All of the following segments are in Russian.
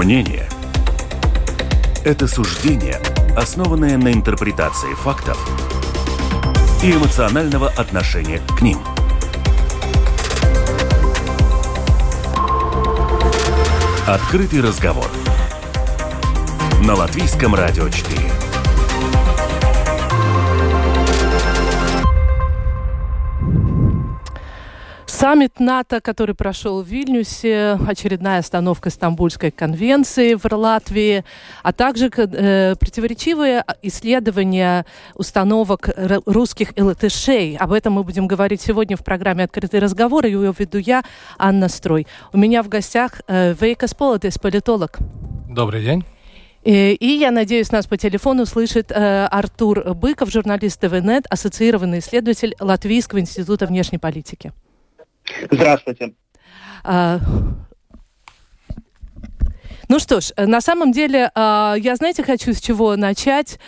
Мнение – это суждение, основанное на интерпретации фактов и эмоционального отношения к ним. Открытый разговор на Латвийском радио 4. Саммит НАТО, который прошел в Вильнюсе, очередная остановка Стамбульской конвенции в Латвии, а также э, противоречивые исследования установок русских ЛТШей. Об этом мы будем говорить сегодня в программе «Открытый разговор», и ее веду я, Анна Строй. У меня в гостях э, Вейка Сполотес, политолог. Добрый день. Э, и я надеюсь, нас по телефону слышит э, Артур Быков, журналист ТВНет, ассоциированный исследователь Латвийского института внешней политики. Здравствуйте. А, ну что ж, на самом деле, а, я, знаете, хочу с чего начать.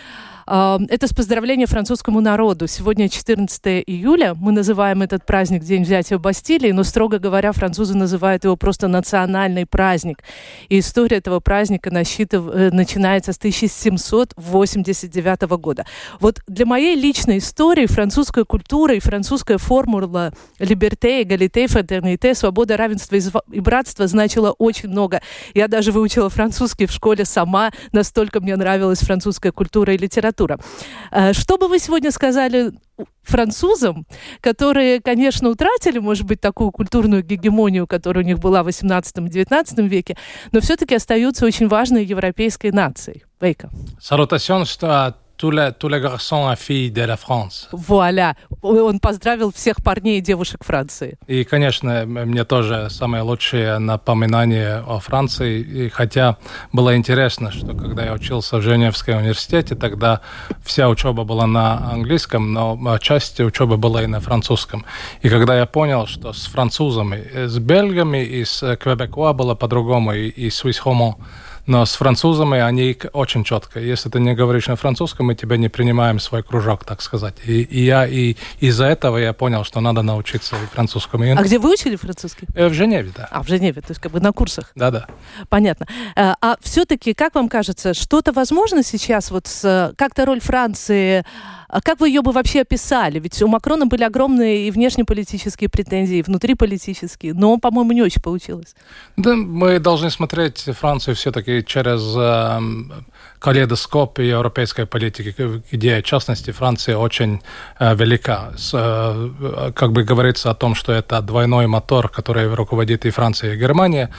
Это с поздравления французскому народу. Сегодня 14 июля. Мы называем этот праздник День взятия Бастилии, но, строго говоря, французы называют его просто национальный праздник. И история этого праздника насчитыв... Э, начинается с 1789 года. Вот для моей личной истории французская культура и французская формула «либерте», «эгалите», «фратерните», «свобода, равенство и братство» значила очень много. Я даже выучила французский в школе сама, настолько мне нравилась французская культура и литература литература. Э, что бы вы сегодня сказали французам, которые, конечно, утратили, может быть, такую культурную гегемонию, которая у них была в 18-19 веке, но все-таки остаются очень важной европейской нацией? Вейка. Salutations à tous les, tous les garçons et filles de la France. Вуаля! Он поздравил всех парней и девушек Франции. И, конечно, мне тоже самое лучшее напоминание о Франции. И хотя было интересно, что когда я учился в Женевском университете, тогда вся учеба была на английском, но часть учебы была и на французском. И когда я понял, что с французами, с бельгами и с Квебекуа было по-другому, и, и с Висхомо, но с французами они очень четко. Если ты не говоришь на французском, мы тебя не принимаем в свой кружок, так сказать. И, и я и из-за этого я понял, что надо научиться и французскому. А где вы учили французский? Э, в Женеве, да. А, в Женеве, то есть как бы на курсах? Да-да. Понятно. Э, а все-таки, как вам кажется, что-то возможно сейчас, вот как-то роль Франции а как вы ее бы вообще описали? Ведь у Макрона были огромные и внешнеполитические претензии, и внутриполитические, но, по-моему, не очень получилось. Да, мы должны смотреть Францию все-таки через э, калейдоскоп европейской политики, где, в частности, Франция очень э, велика. С, э, как бы говорится о том, что это двойной мотор, который руководит и Франция, и Германия.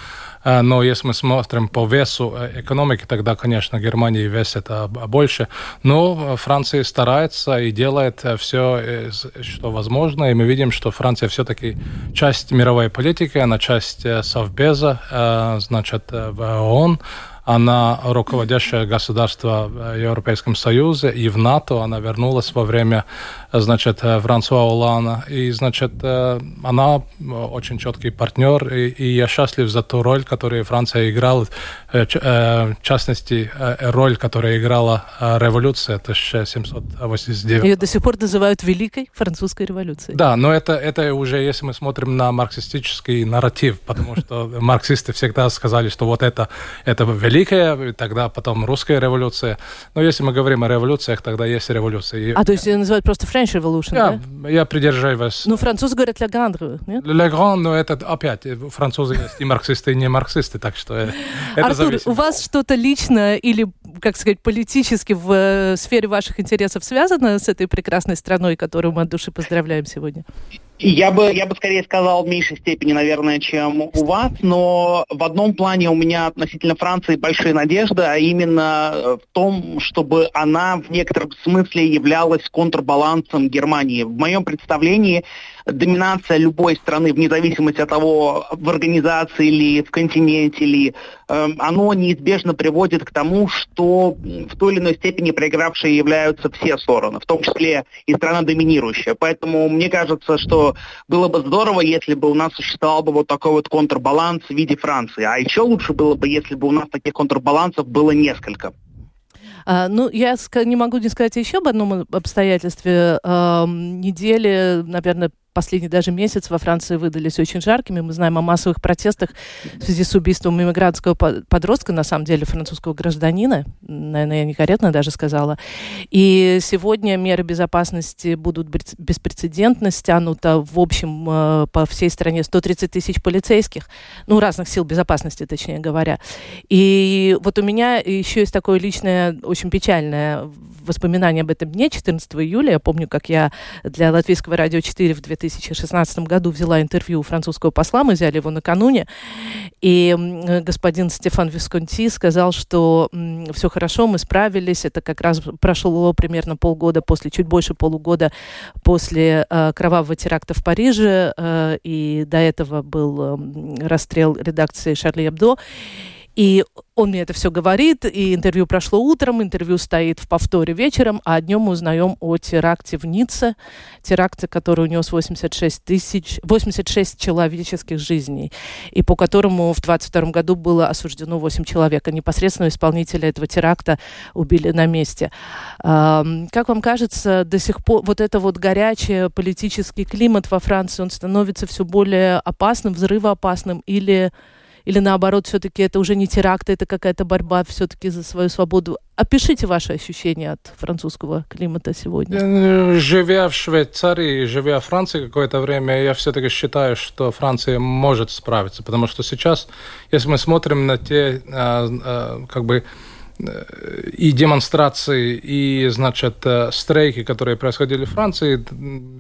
Э, но если мы смотрим по весу э, экономики, тогда, конечно, Германии вес это больше. Но Франция старается и делает э, все, что возможно, и мы видим, что Франция все-таки часть мировой политики, она часть Совбеза, значит, в ООН, она руководящее государство в Европейском Союзе и в НАТО. Она вернулась во время, значит, Франсуа Олана. И, значит, она очень четкий партнер. И, и я счастлив за ту роль, которую Франция играла. В частности, роль, которую играла революция 1789. Ее до сих пор называют Великой Французской революцией. Да, но это, это уже, если мы смотрим на марксистический нарратив, потому что марксисты всегда сказали, что вот это, это великая, тогда потом русская революция. Но если мы говорим о революциях, тогда есть революция. А, то есть ее называют просто French Revolution, я, да? Я придерживаюсь. Ну, французы говорят «le grand», нет? «Le grand», но это опять, французы есть и марксисты, и не марксисты, так что это Артур, зависит. у вас что-то личное или, как сказать, политически в э, сфере ваших интересов связано с этой прекрасной страной, которую мы от души поздравляем сегодня? Я бы, я бы скорее сказал в меньшей степени, наверное, чем у вас, но в одном плане у меня относительно Франции большие надежды, а именно э, в том, чтобы она в некотором смысле являлась контрбалансом Германии. В моем представлении доминация любой страны, вне зависимости от того, в организации ли, в континенте ли, эм, оно неизбежно приводит к тому, что в той или иной степени проигравшие являются все стороны, в том числе и страна доминирующая. Поэтому мне кажется, что было бы здорово, если бы у нас существовал бы вот такой вот контрбаланс в виде Франции. А еще лучше было бы, если бы у нас таких контрбалансов было несколько. А, ну, я не могу не сказать еще об одном обстоятельстве. А, недели, наверное, последний даже месяц во Франции выдались очень жаркими. Мы знаем о массовых протестах в связи с убийством иммигрантского подростка, на самом деле французского гражданина. Наверное, я некорректно даже сказала. И сегодня меры безопасности будут беспрецедентно стянуто в общем э, по всей стране 130 тысяч полицейских, ну, разных сил безопасности, точнее говоря. И вот у меня еще есть такое личное, очень печальное воспоминание об этом дне, 14 июля. Я помню, как я для Латвийского радио 4 в 2016 году взяла интервью у французского посла, мы взяли его накануне, и господин Стефан Висконти сказал, что все хорошо, мы справились, это как раз прошло примерно полгода после, чуть больше полугода после э, кровавого теракта в Париже, э, и до этого был э, расстрел редакции Шарли Эбдо. И он мне это все говорит, и интервью прошло утром, интервью стоит в повторе вечером, а днем мы узнаем о теракте в Ницце, теракте, который унес 86 тысяч, 86 человеческих жизней, и по которому в 22 году было осуждено 8 человек, а непосредственно исполнителя этого теракта убили на месте. Как вам кажется, до сих пор вот это вот горячий политический климат во Франции, он становится все более опасным, взрывоопасным, или или наоборот, все-таки это уже не теракт, это какая-то борьба все-таки за свою свободу. Опишите ваши ощущения от французского климата сегодня. Э, живя в Швейцарии, живя в Франции какое-то время, я все-таки считаю, что Франция может справиться, потому что сейчас, если мы смотрим на те, а, а, как бы, и демонстрации, и, значит, э, стрейки, которые происходили в Франции.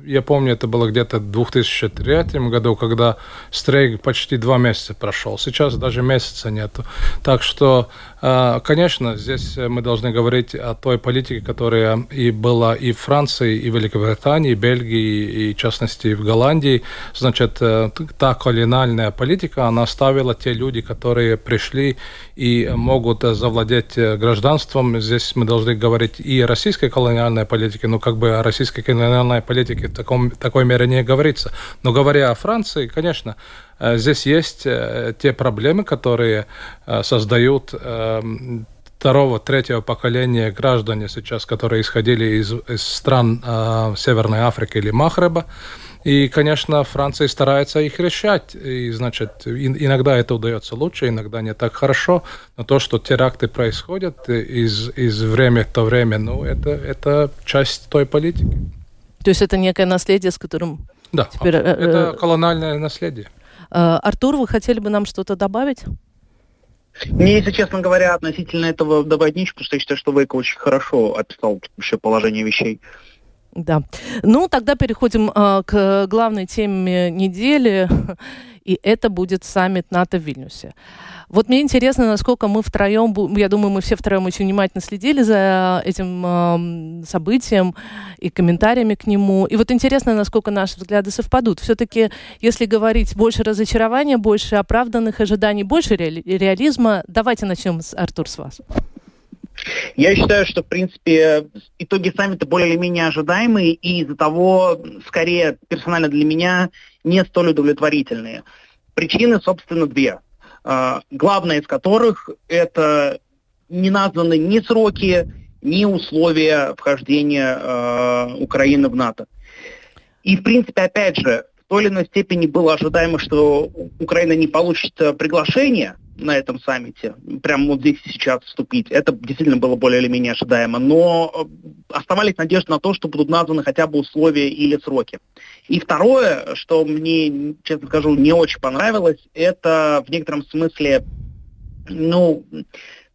Я помню, это было где-то в 2003 году, когда стрейк почти два месяца прошел. Сейчас даже месяца нету. Так что а, конечно, здесь мы должны говорить о той политике, которая и была и в Франции, и в Великобритании, и Бельгии, и в частности в Голландии. Значит, э, та колониальная политика, она ставила те люди, которые пришли и могут завладеть э, гражданством. Здесь мы должны говорить и о российской колониальной политике, но как бы о российской колониальной политике в таком, такой мере не говорится. Но говоря о Франции, конечно, Э, здесь есть э, те проблемы, которые э, создают второго, третьего поколения граждане сейчас, которые исходили из, из стран э, Северной Африки или Махреба. И, конечно, Франция старается их решать. И, значит, иногда это удается лучше, иногда не так хорошо. Но то, что теракты происходят из, из времени в то время, ну, это, это часть той политики. То есть это некое наследие, с которым... Да, теперь... это колониальное наследие. Э, Артур, вы хотели бы нам что-то добавить? Мне, если честно говоря, относительно этого добавить нечего, потому что я считаю, что Вейка очень хорошо описал вообще положение вещей. Да. Ну, тогда переходим э, к главной теме недели, и это будет саммит НАТО в Вильнюсе. Вот мне интересно, насколько мы втроем, я думаю, мы все втроем очень внимательно следили за этим э, событием и комментариями к нему. И вот интересно, насколько наши взгляды совпадут. Все-таки, если говорить больше разочарования, больше оправданных ожиданий, больше реали реализма, давайте начнем, с Артур, с вас. Я считаю, что, в принципе, итоги саммита более или менее ожидаемые и из-за того, скорее, персонально для меня, не столь удовлетворительные. Причины, собственно, две. А, главное из которых это не названы ни сроки, ни условия вхождения э, Украины в НАТО. И, в принципе, опять же, той или иной степени было ожидаемо, что Украина не получит приглашение на этом саммите, прямо вот здесь сейчас вступить. Это действительно было более или менее ожидаемо. Но э, оставались надежды на то, что будут названы хотя бы условия или сроки. И второе, что мне, честно скажу, не очень понравилось, это в некотором смысле, ну,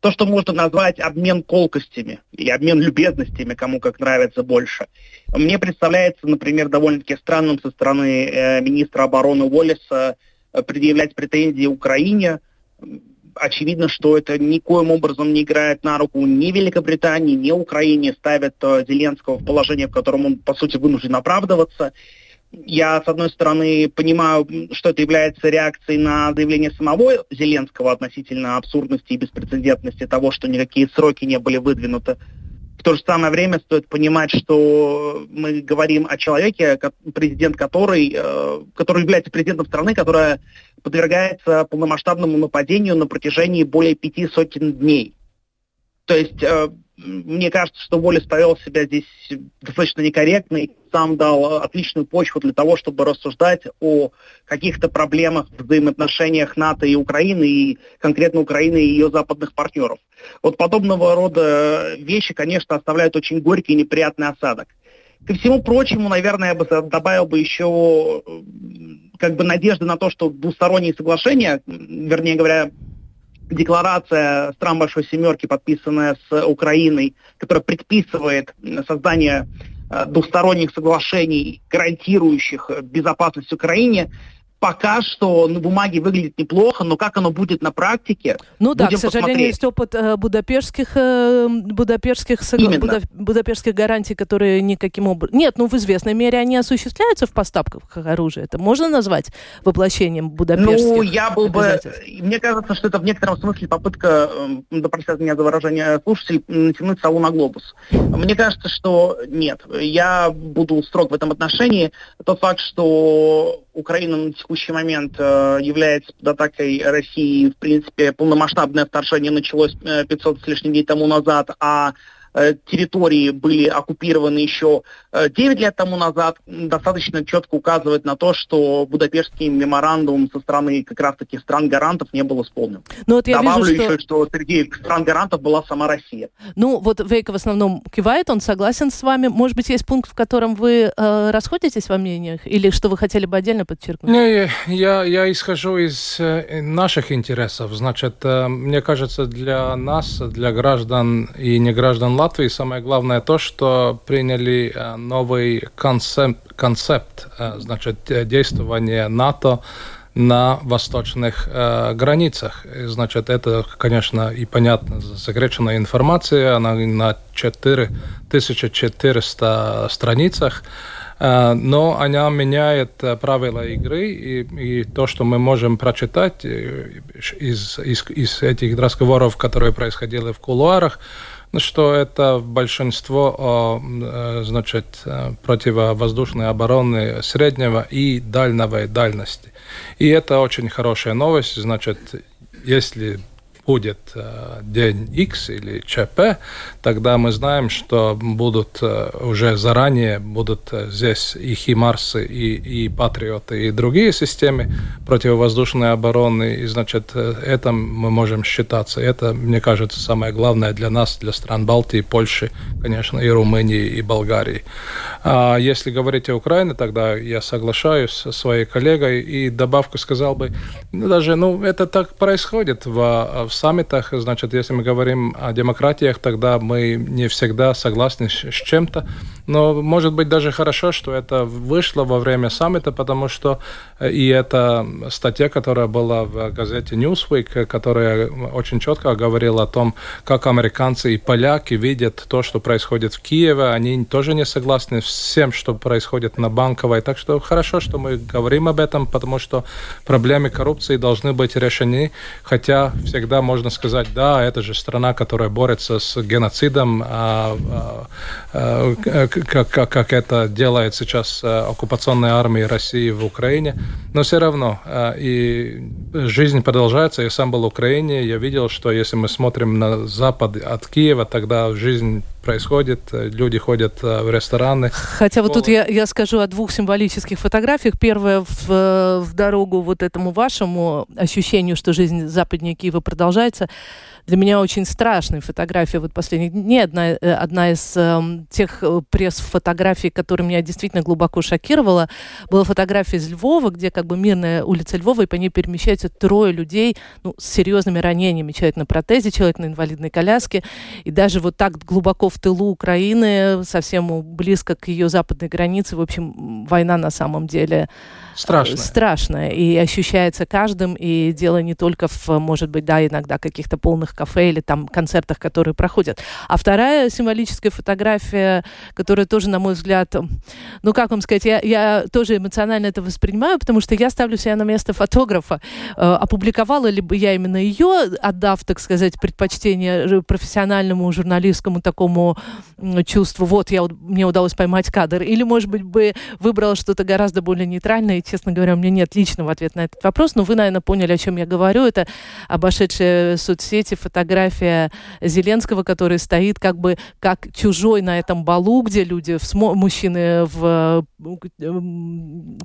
то, что можно назвать обмен колкостями и обмен любезностями, кому как нравится больше. Мне представляется, например, довольно-таки странным со стороны э, министра обороны Уоллеса э, предъявлять претензии Украине, очевидно, что это никоим образом не играет на руку ни Великобритании, ни Украине, ставит э, Зеленского в положение, в котором он, по сути, вынужден оправдываться. Я, с одной стороны, понимаю, что это является реакцией на заявление самого Зеленского относительно абсурдности и беспрецедентности того, что никакие сроки не были выдвинуты. В то же самое время стоит понимать, что мы говорим о человеке, президент который, э, который является президентом страны, которая подвергается полномасштабному нападению на протяжении более пяти сотен дней. То есть э, мне кажется, что Волес повел себя здесь достаточно некорректно и сам дал отличную почву для того, чтобы рассуждать о каких-то проблемах в взаимоотношениях НАТО и Украины, и конкретно Украины и ее западных партнеров. Вот подобного рода вещи, конечно, оставляют очень горький и неприятный осадок. Ко всему прочему, наверное, я бы добавил бы еще как бы надежды на то, что двусторонние соглашения, вернее говоря, декларация стран Большой Семерки, подписанная с Украиной, которая предписывает создание э, двусторонних соглашений, гарантирующих безопасность Украине, пока что на бумаге выглядит неплохо, но как оно будет на практике? Ну да, к сожалению, посмотреть. есть опыт э, будапештских, э, будапештских, буда, будапештских гарантий, которые никаким образом... Нет, ну в известной мере они осуществляются в поставках оружия. Это можно назвать воплощением будапештских Ну, я был бы... Мне кажется, что это в некотором смысле попытка, э, да простят меня за выражение слушателей, натянуть сову на глобус. Мне кажется, что нет. Я буду строг в этом отношении. Тот факт, что Украина на текущий момент э, является под атакой России. В принципе, полномасштабное вторжение началось 500 э, с лишним дней тому назад, а территории были оккупированы еще 9 э, лет тому назад, достаточно четко указывает на то, что Будапештский меморандум со стороны как раз-таки стран-гарантов не был исполнен. Ну, вот я Добавлю вижу, что... еще, что среди стран-гарантов была сама Россия. Ну, вот Вейка в основном кивает, он согласен с вами. Может быть, есть пункт, в котором вы э, расходитесь во мнениях, или что вы хотели бы отдельно подчеркнуть? Не, я, я исхожу из э, наших интересов. Значит, э, мне кажется, для нас, для граждан и не граждан Латвии, самое главное то, что приняли э, новый концепт, концепт э, значит, действования НАТО на восточных э, границах. И, значит, это, конечно, и понятно, засекреченная информация, она на 4400 страницах, э, но она меняет правила игры, и, и то, что мы можем прочитать из, из, из этих разговоров, которые происходили в кулуарах, ну, что это большинство э, значит, э, противовоздушной обороны среднего и дальнего дальности. И это очень хорошая новость. Значит, если будет э, день X или ЧП, тогда мы знаем, что будут э, уже заранее будут э, здесь и Химарсы, и, и Патриоты, и другие системы противовоздушной обороны. И, значит, это мы можем считаться. Это, мне кажется, самое главное для нас, для стран Балтии, Польши, конечно, и Румынии, и Болгарии. А если говорить о Украине, тогда я соглашаюсь со своей коллегой и добавку сказал бы, ну, даже, ну, это так происходит в, в саммитах, значит, если мы говорим о демократиях, тогда мы не всегда согласны с чем-то. Но может быть даже хорошо, что это вышло во время саммита, потому что э, и эта статья, которая была в газете Newsweek, которая очень четко говорила о том, как американцы и поляки видят то, что происходит в Киеве, они тоже не согласны с всем, что происходит на Банковой. Так что хорошо, что мы говорим об этом, потому что проблемы коррупции должны быть решены, хотя всегда можно сказать, да, это же страна, которая борется с геноцидом, а, а, а, как, как, как это делает сейчас э, оккупационная армия России в Украине. Но все равно э, и жизнь продолжается. Я сам был в Украине, я видел, что если мы смотрим на запад от Киева, тогда жизнь происходит, э, люди ходят в рестораны. Хотя вот тут я, я скажу о двух символических фотографиях. Первая в, в дорогу вот этому вашему ощущению, что жизнь западнее Киева продолжается для меня очень страшная фотография вот последних дней. Одна, э, одна из эм, тех э, пресс-фотографий, которая меня действительно глубоко шокировала, была фотография из Львова, где как бы мирная улица Львова, и по ней перемещаются трое людей ну, с серьезными ранениями. Человек на протезе, человек на инвалидной коляске. И даже вот так глубоко в тылу Украины, совсем близко к ее западной границе, в общем, война на самом деле страшная. страшная. И ощущается каждым, и дело не только в, может быть, да, иногда каких-то полных кафе или там концертах, которые проходят. А вторая символическая фотография, которая тоже, на мой взгляд, ну, как вам сказать, я, я тоже эмоционально это воспринимаю, потому что я ставлю себя на место фотографа. Э, опубликовала ли бы я именно ее, отдав, так сказать, предпочтение профессиональному журналистскому такому чувству, вот, я, мне удалось поймать кадр, или, может быть, бы выбрала что-то гораздо более нейтральное, и, честно говоря, у меня нет личного ответа на этот вопрос, но вы, наверное, поняли, о чем я говорю. Это обошедшая соцсети фотография Зеленского, который стоит как бы как чужой на этом балу, где люди, в мужчины в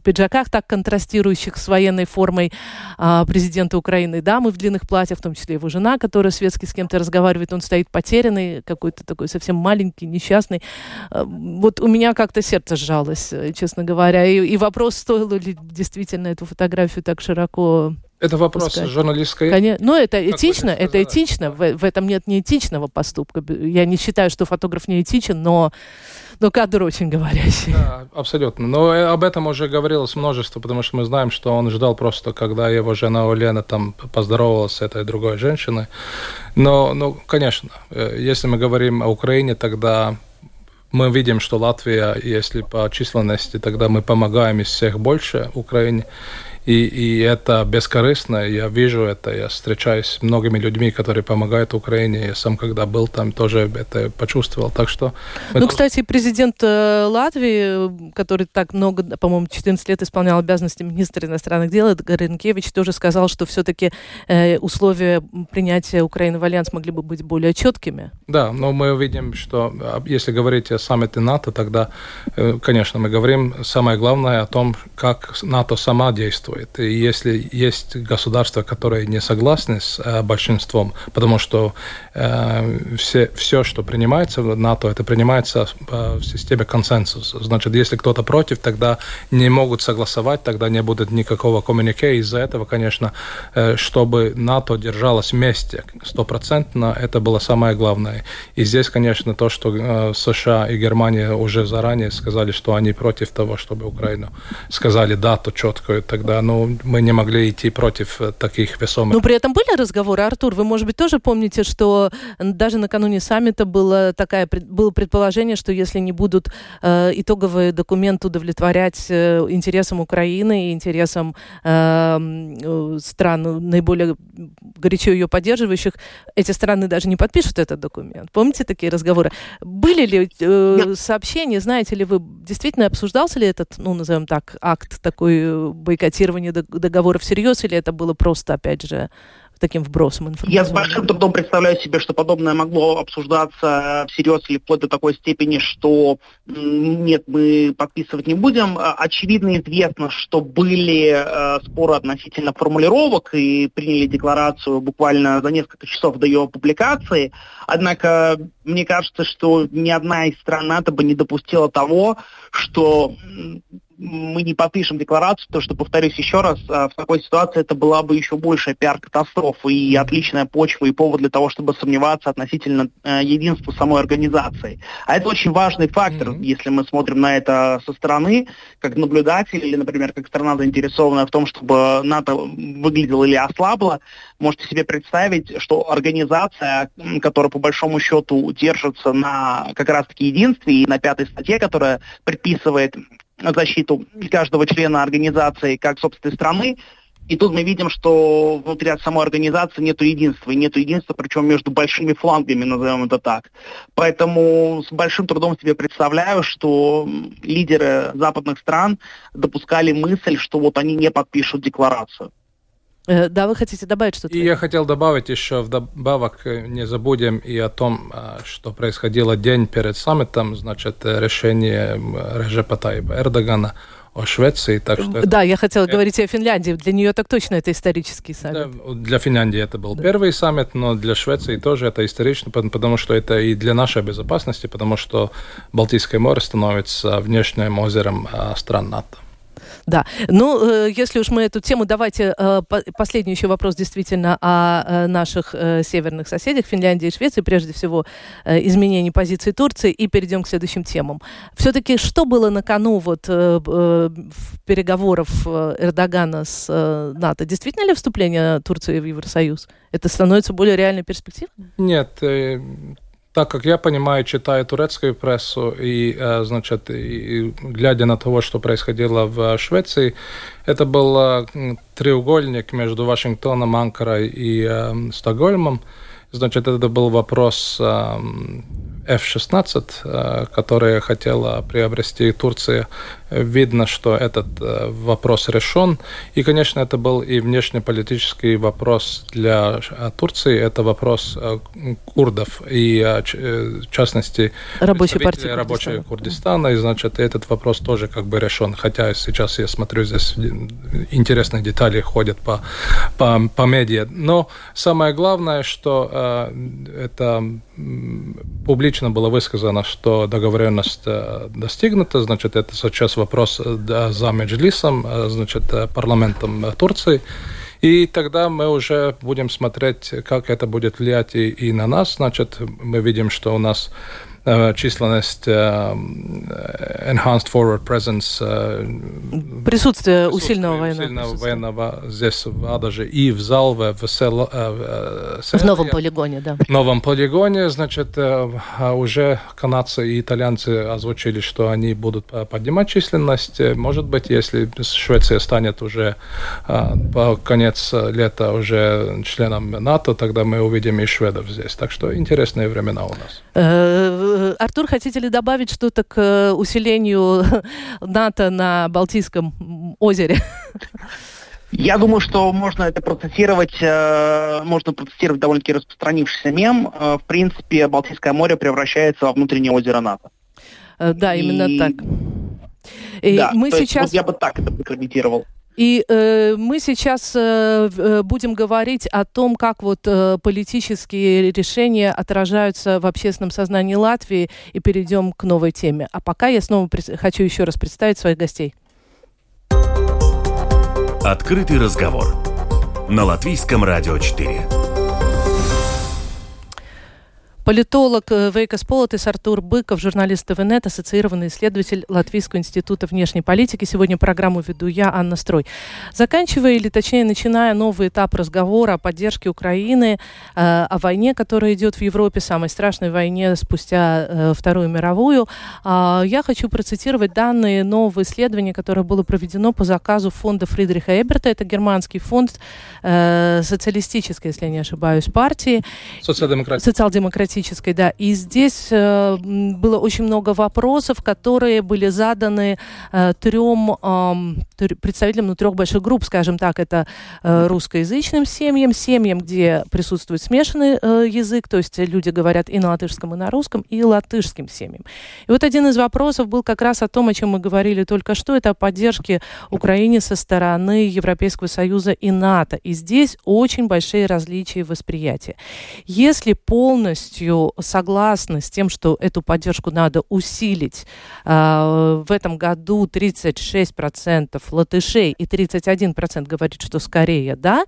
пиджаках, так контрастирующих с военной формой а, президента Украины, дамы в длинных платьях, в том числе его жена, которая светски с кем-то разговаривает, он стоит потерянный, какой-то такой совсем маленький, несчастный. А, вот у меня как-то сердце сжалось, честно говоря. И, и вопрос, стоило ли действительно эту фотографию так широко это вопрос пускать. журналистской... Конечно. Но это как этично, это этично. В, в этом нет неэтичного поступка. Я не считаю, что фотограф не этичен, но но кадр очень говорящий. Да, абсолютно. Но об этом уже говорилось множество, потому что мы знаем, что он ждал просто, когда его жена Олена там поздоровалась с этой другой женщиной. Но, ну, конечно, э, если мы говорим о Украине, тогда мы видим, что Латвия, если по численности, тогда мы помогаем из всех больше Украине и, и это бескорыстно, я вижу это, я встречаюсь с многими людьми, которые помогают Украине, я сам когда был там тоже это почувствовал, так что... Ну, это... кстати, президент э, Латвии, который так много, по-моему, 14 лет исполнял обязанности министра иностранных дел, Горенкевич, тоже сказал, что все-таки э, условия принятия Украины в альянс могли бы быть более четкими. Да, но мы видим, что а, если говорить о саммите НАТО, тогда, э, конечно, мы говорим самое главное о том, как НАТО сама действует действует. И если есть государства, которые не согласны с э, большинством, потому что э, все, все, что принимается в НАТО, это принимается э, в системе консенсуса. Значит, если кто-то против, тогда не могут согласовать, тогда не будет никакого коммунике. Из-за этого, конечно, э, чтобы НАТО держалось вместе стопроцентно, это было самое главное. И здесь, конечно, то, что э, США и Германия уже заранее сказали, что они против того, чтобы Украину сказали дату четкую, тогда ну, мы не могли идти против э, таких весомых. Но при этом были разговоры, Артур, вы, может быть, тоже помните, что даже накануне саммита было, такая, было предположение, что если не будут э, итоговые документы удовлетворять э, интересам Украины и интересам эм, э, стран, наиболее горячо ее поддерживающих, эти страны даже не подпишут этот документ. Помните такие разговоры? Были ли э, сообщения, знаете ли вы, действительно обсуждался ли этот, ну, назовем так, акт такой э, бойкотирования фиксирование договора всерьез, или это было просто, опять же, таким вбросом информации? Я с большим трудом представляю себе, что подобное могло обсуждаться всерьез или вплоть до такой степени, что нет, мы подписывать не будем. А, очевидно известно, что были э, споры относительно формулировок и приняли декларацию буквально за несколько часов до ее публикации. Однако мне кажется, что ни одна из стран НАТО бы не допустила того, что мы не подпишем декларацию, то что, повторюсь еще раз, а, в такой ситуации это была бы еще большая пиар-катастрофа и отличная почва и повод для того, чтобы сомневаться относительно э, единства самой организации. А это очень важный фактор, mm-hmm. если мы смотрим на это со стороны, как наблюдатель или, например, как страна заинтересованная в том, чтобы НАТО выглядело или ослабло, можете себе представить, что организация, которая по большому счету держится на как раз-таки единстве и на пятой статье, которая предписывает защиту каждого члена организации как собственной страны. И тут мы видим, что внутри самой организации нет единства. И нет единства, причем между большими флангами, назовем это так. Поэтому с большим трудом себе представляю, что лидеры западных стран допускали мысль, что вот они не подпишут декларацию. Э, да, вы хотите добавить что-то? И я хотел добавить еще вдобавок, э, не забудем и о том, э, что происходило день перед саммитом, значит, решение Режепа Таиба Эрдогана о Швеции. Так что да, это... я хотела это... говорить о Финляндии. Для нее так точно это исторический саммит. Да, для Финляндии это был да. первый саммит, но для Швеции тоже это исторично, потому что это и для нашей безопасности, потому что Балтийское море становится внешним озером стран НАТО. Да. Ну, э, если уж мы эту тему, давайте э, последний еще вопрос действительно о э, наших северных соседях, Финляндии и Швеции, прежде всего изменение позиции Турции, и перейдем к следующим темам. Все-таки что было на кону вот переговоров Эрдогана с НАТО? Действительно ли вступление Турции в Евросоюз? Это становится более реальной перспективой? Нет, так как я понимаю, читаю турецкую прессу и, э, значит, и, глядя на то, что происходило в Швеции, это был э, треугольник между Вашингтоном, Анкарой и э, Стокгольмом. Значит, это был вопрос э, F-16, которые хотела приобрести Турция видно, что этот э, вопрос решен. И, конечно, это был и внешнеполитический вопрос для э, Турции. Это вопрос э, курдов и, в частности, рабочей партии рабочей Курдистана. Курдистана. И, значит, этот вопрос тоже как бы решен. Хотя сейчас я смотрю, здесь интересные детали ходят по, по, по медиа. Но самое главное, что это публично было высказано, что договоренность достигнута, значит, это сейчас вопрос э, за Меджлисом, э, значит, э, парламентом Турции. И тогда мы уже будем смотреть, как это будет влиять и, и на нас. Значит, мы видим, что у нас численность э, enhanced forward presence э, присутствие усиленного военного, усиленного военного здесь в Адаже и в Залве в, Сел, в, в новом полигоне, да. В новом полигоне, значит, а уже канадцы и итальянцы озвучили, что они будут поднимать численность. Может быть, если Швеция станет уже по конец лета уже членом НАТО, тогда мы увидим и шведов здесь. Так что интересные времена у нас. Э, Артур, хотите ли добавить что-то к э, усилению НАТО на Балтийском озере? Я думаю, что можно это процессировать, э, можно процессировать довольно-таки распространившийся мем. В принципе, Балтийское море превращается во внутреннее озеро НАТО. Да, именно И... так. И да, мы сейчас... вот я бы так это прокомментировал. И э, мы сейчас э, э, будем говорить о том, как вот э, политические решения отражаются в общественном сознании Латвии, и перейдем к новой теме. А пока я снова хочу еще раз представить своих гостей. Открытый разговор на Латвийском радио 4. Политолог э, Вейкас Политис Артур Быков, журналист ТВНет, ассоциированный исследователь Латвийского института внешней политики. Сегодня программу веду я, Анна Строй. Заканчивая, или точнее начиная новый этап разговора о поддержке Украины, э, о войне, которая идет в Европе, самой страшной войне спустя э, Вторую мировую, я хочу процитировать данные нового исследования, которое было проведено по заказу фонда Фридриха Эберта. Это германский фонд социалистической, если я не ошибаюсь, партии. Социал-демократической. Социал-демократической политической, да. И здесь э, было очень много вопросов, которые были заданы э, трем э, представителям ну, трех больших групп, скажем так, это э, русскоязычным семьям, семьям, где присутствует смешанный э, язык, то есть люди говорят и на латышском, и на русском, и латышским семьям. И вот один из вопросов был как раз о том, о чем мы говорили только что, это о поддержке Украине со стороны Европейского Союза и НАТО. И здесь очень большие различия восприятия. Если полностью полностью согласны с тем, что эту поддержку надо усилить. А, в этом году 36% латышей и 31% говорит, что скорее да,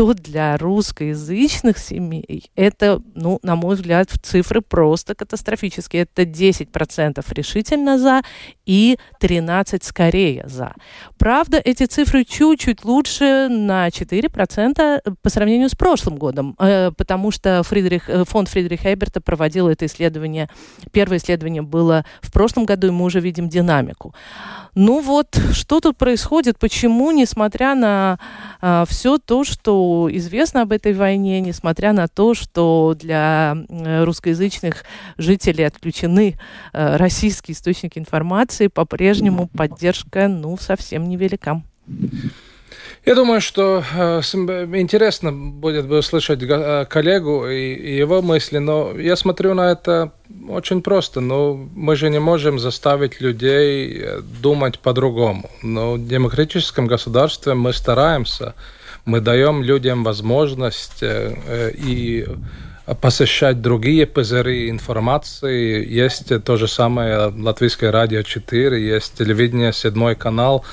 то для русскоязычных семей это, ну, на мой взгляд, цифры просто катастрофические. Это 10% решительно за и 13% скорее за. Правда, эти цифры чуть-чуть лучше на 4% по сравнению с прошлым годом, э, потому что Фридрих, э, фонд Фридриха Эберта проводил это исследование. Первое исследование было в прошлом году, и мы уже видим динамику. Ну вот, что тут происходит? Почему, несмотря на э, все то, что известно об этой войне, несмотря на то, что для э, русскоязычных жителей отключены э, российские источники информации, по-прежнему поддержка, ну, совсем невелика. Я думаю, что э, интересно будет бы услышать коллегу и, и его мысли, но я смотрю на это очень просто. Ну, мы же не можем заставить людей думать по-другому. Но в демократическом государстве мы стараемся, мы даем людям возможность э, э, и посещать другие пузыри информации. Есть то же самое Латвийское радио 4, есть телевидение, седьмой канал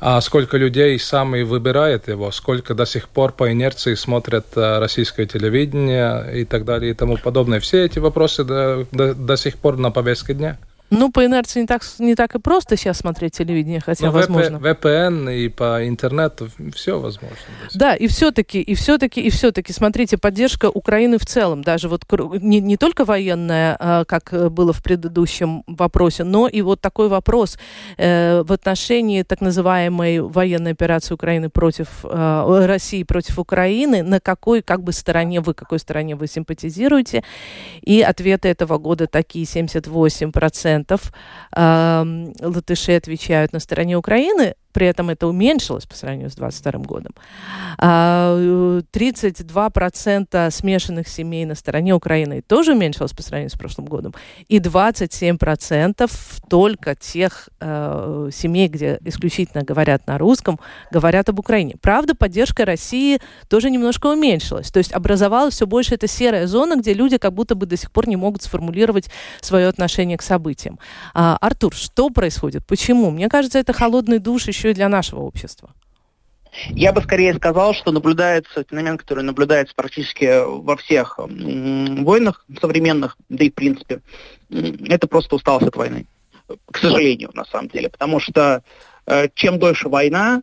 а сколько людей сами выбирают его, сколько до сих пор по инерции смотрят э, российское телевидение и так далее и тому подобное. Все эти вопросы до, до, до сих пор на повестке дня. Ну, по инерции не так, не так и просто сейчас смотреть телевидение, хотя, Но возможно. VPN и по интернету все возможно. Да, и все-таки, и все-таки, и все-таки, смотрите, поддержка Украины в целом, даже вот не, не только военная, а, как было в предыдущем вопросе, но и вот такой вопрос э, в отношении так называемой военной операции Украины против э, России против Украины, на какой как бы стороне вы, какой стороне вы симпатизируете, и ответы этого года такие 78% процентов э, латышей отвечают на стороне Украины, при этом это уменьшилось по сравнению с 2022 годом. 32% а, смешанных семей на стороне Украины тоже уменьшилось по сравнению с прошлым годом. И 27% только тех э, семей, где исключительно говорят на русском, говорят об Украине. Правда, поддержка России тоже немножко уменьшилась. То есть образовалась все больше эта серая зона, где люди как будто бы до сих пор не могут сформулировать свое отношение к событиям. А, Артур, что происходит? Почему? Мне кажется, это холодный душ еще еще и для нашего общества? Я бы скорее сказал, что наблюдается феномен, который наблюдается практически во всех войнах современных, да и в принципе. Это просто усталость от войны. К сожалению, на самом деле. Потому что э, чем дольше война,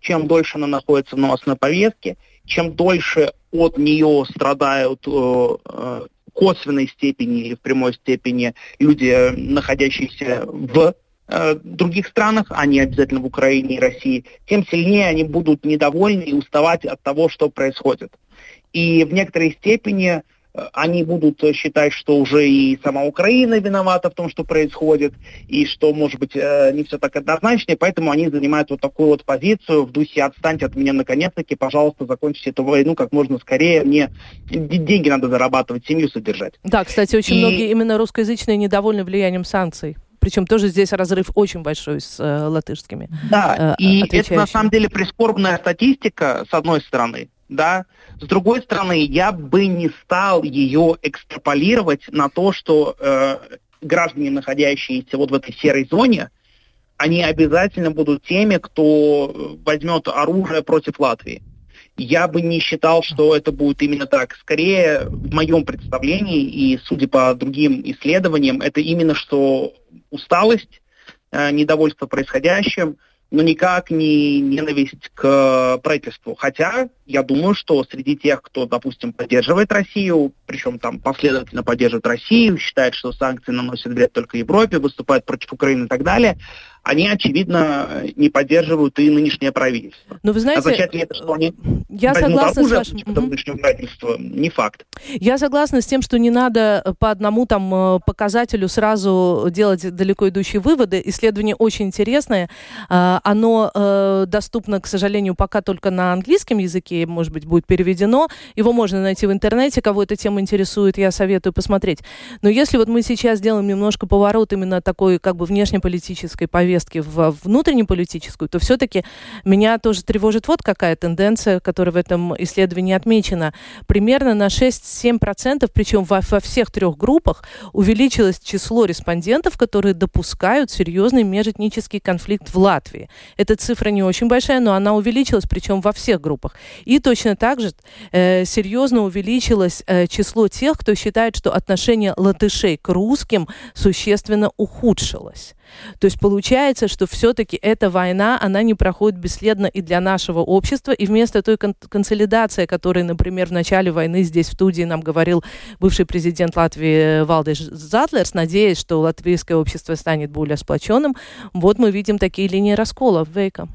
чем дольше она находится в новостной повестке, чем дольше от нее страдают э, э, косвенной степени или в прямой степени люди, находящиеся в Э, других странах, а не обязательно в Украине и России, тем сильнее они будут недовольны и уставать от того, что происходит. И в некоторой степени э, они будут считать, что уже и сама Украина виновата в том, что происходит, и что, может быть, э, не все так однозначно, и поэтому они занимают вот такую вот позицию в духе «отстаньте от меня наконец-таки, пожалуйста, закончите эту войну как можно скорее, мне деньги надо зарабатывать, семью содержать». Да, кстати, очень и... многие именно русскоязычные недовольны влиянием санкций. Причем тоже здесь разрыв очень большой с э, латышскими. Да, э, и это на самом деле прискорбная статистика, с одной стороны, да. С другой стороны, я бы не стал ее экстраполировать на то, что э, граждане, находящиеся вот в этой серой зоне, они обязательно будут теми, кто возьмет оружие против Латвии. Я бы не считал, что это будет именно так. Скорее, в моем представлении, и судя по другим исследованиям, это именно что усталость, э, недовольство происходящим, но никак не ненависть к правительству. Хотя я думаю, что среди тех, кто, допустим, поддерживает Россию, причем там последовательно поддерживает Россию, считает, что санкции наносят вред только Европе, выступает против Украины и так далее, они, очевидно, не поддерживают и нынешнее правительство. Но вы знаете, Означает ли это, что они я согласна оружие с вашим... нынешнего правительства? Не факт. Я согласна с тем, что не надо по одному там э, показателю сразу делать далеко идущие выводы. Исследование очень интересное. А, оно э, доступно, к сожалению, пока только на английском языке, может быть, будет переведено. Его можно найти в интернете. Кого эта тема интересует, я советую посмотреть. Но если вот мы сейчас делаем немножко поворот именно такой как бы внешнеполитической повестки, повестки в внутреннеполитическую, то все-таки меня тоже тревожит вот какая тенденция, которая в этом исследовании отмечена. Примерно на 6-7%, причем во, во всех трех группах, увеличилось число респондентов, которые допускают серьезный межэтнический конфликт в Латвии. Эта цифра не очень большая, но она увеличилась, причем во всех группах. И точно так же э, серьезно увеличилось э, число тех, кто считает, что отношение латышей к русским существенно ухудшилось. То есть получается, что все-таки эта война, она не проходит бесследно и для нашего общества, и вместо той кон- консолидации, которой, например, в начале войны здесь в студии нам говорил бывший президент Латвии Валдеш Затлерс, надеясь, что латвийское общество станет более сплоченным, вот мы видим такие линии раскола. Вейка.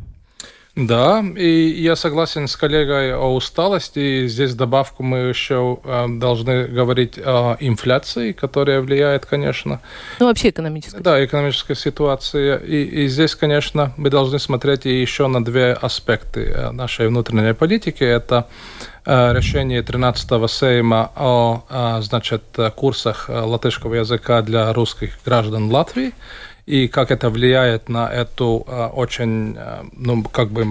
Да, и я согласен с коллегой о усталости. И здесь добавку мы еще э, должны говорить о инфляции, которая влияет, конечно. Ну, вообще экономическая. Да, экономическая ситуация. И, и здесь, конечно, мы должны смотреть еще на две аспекты э, нашей внутренней политики. Это э, решение 13-го Сейма о значит, курсах латышского языка для русских граждан Латвии и как это влияет на эту э, очень, э, ну, как бы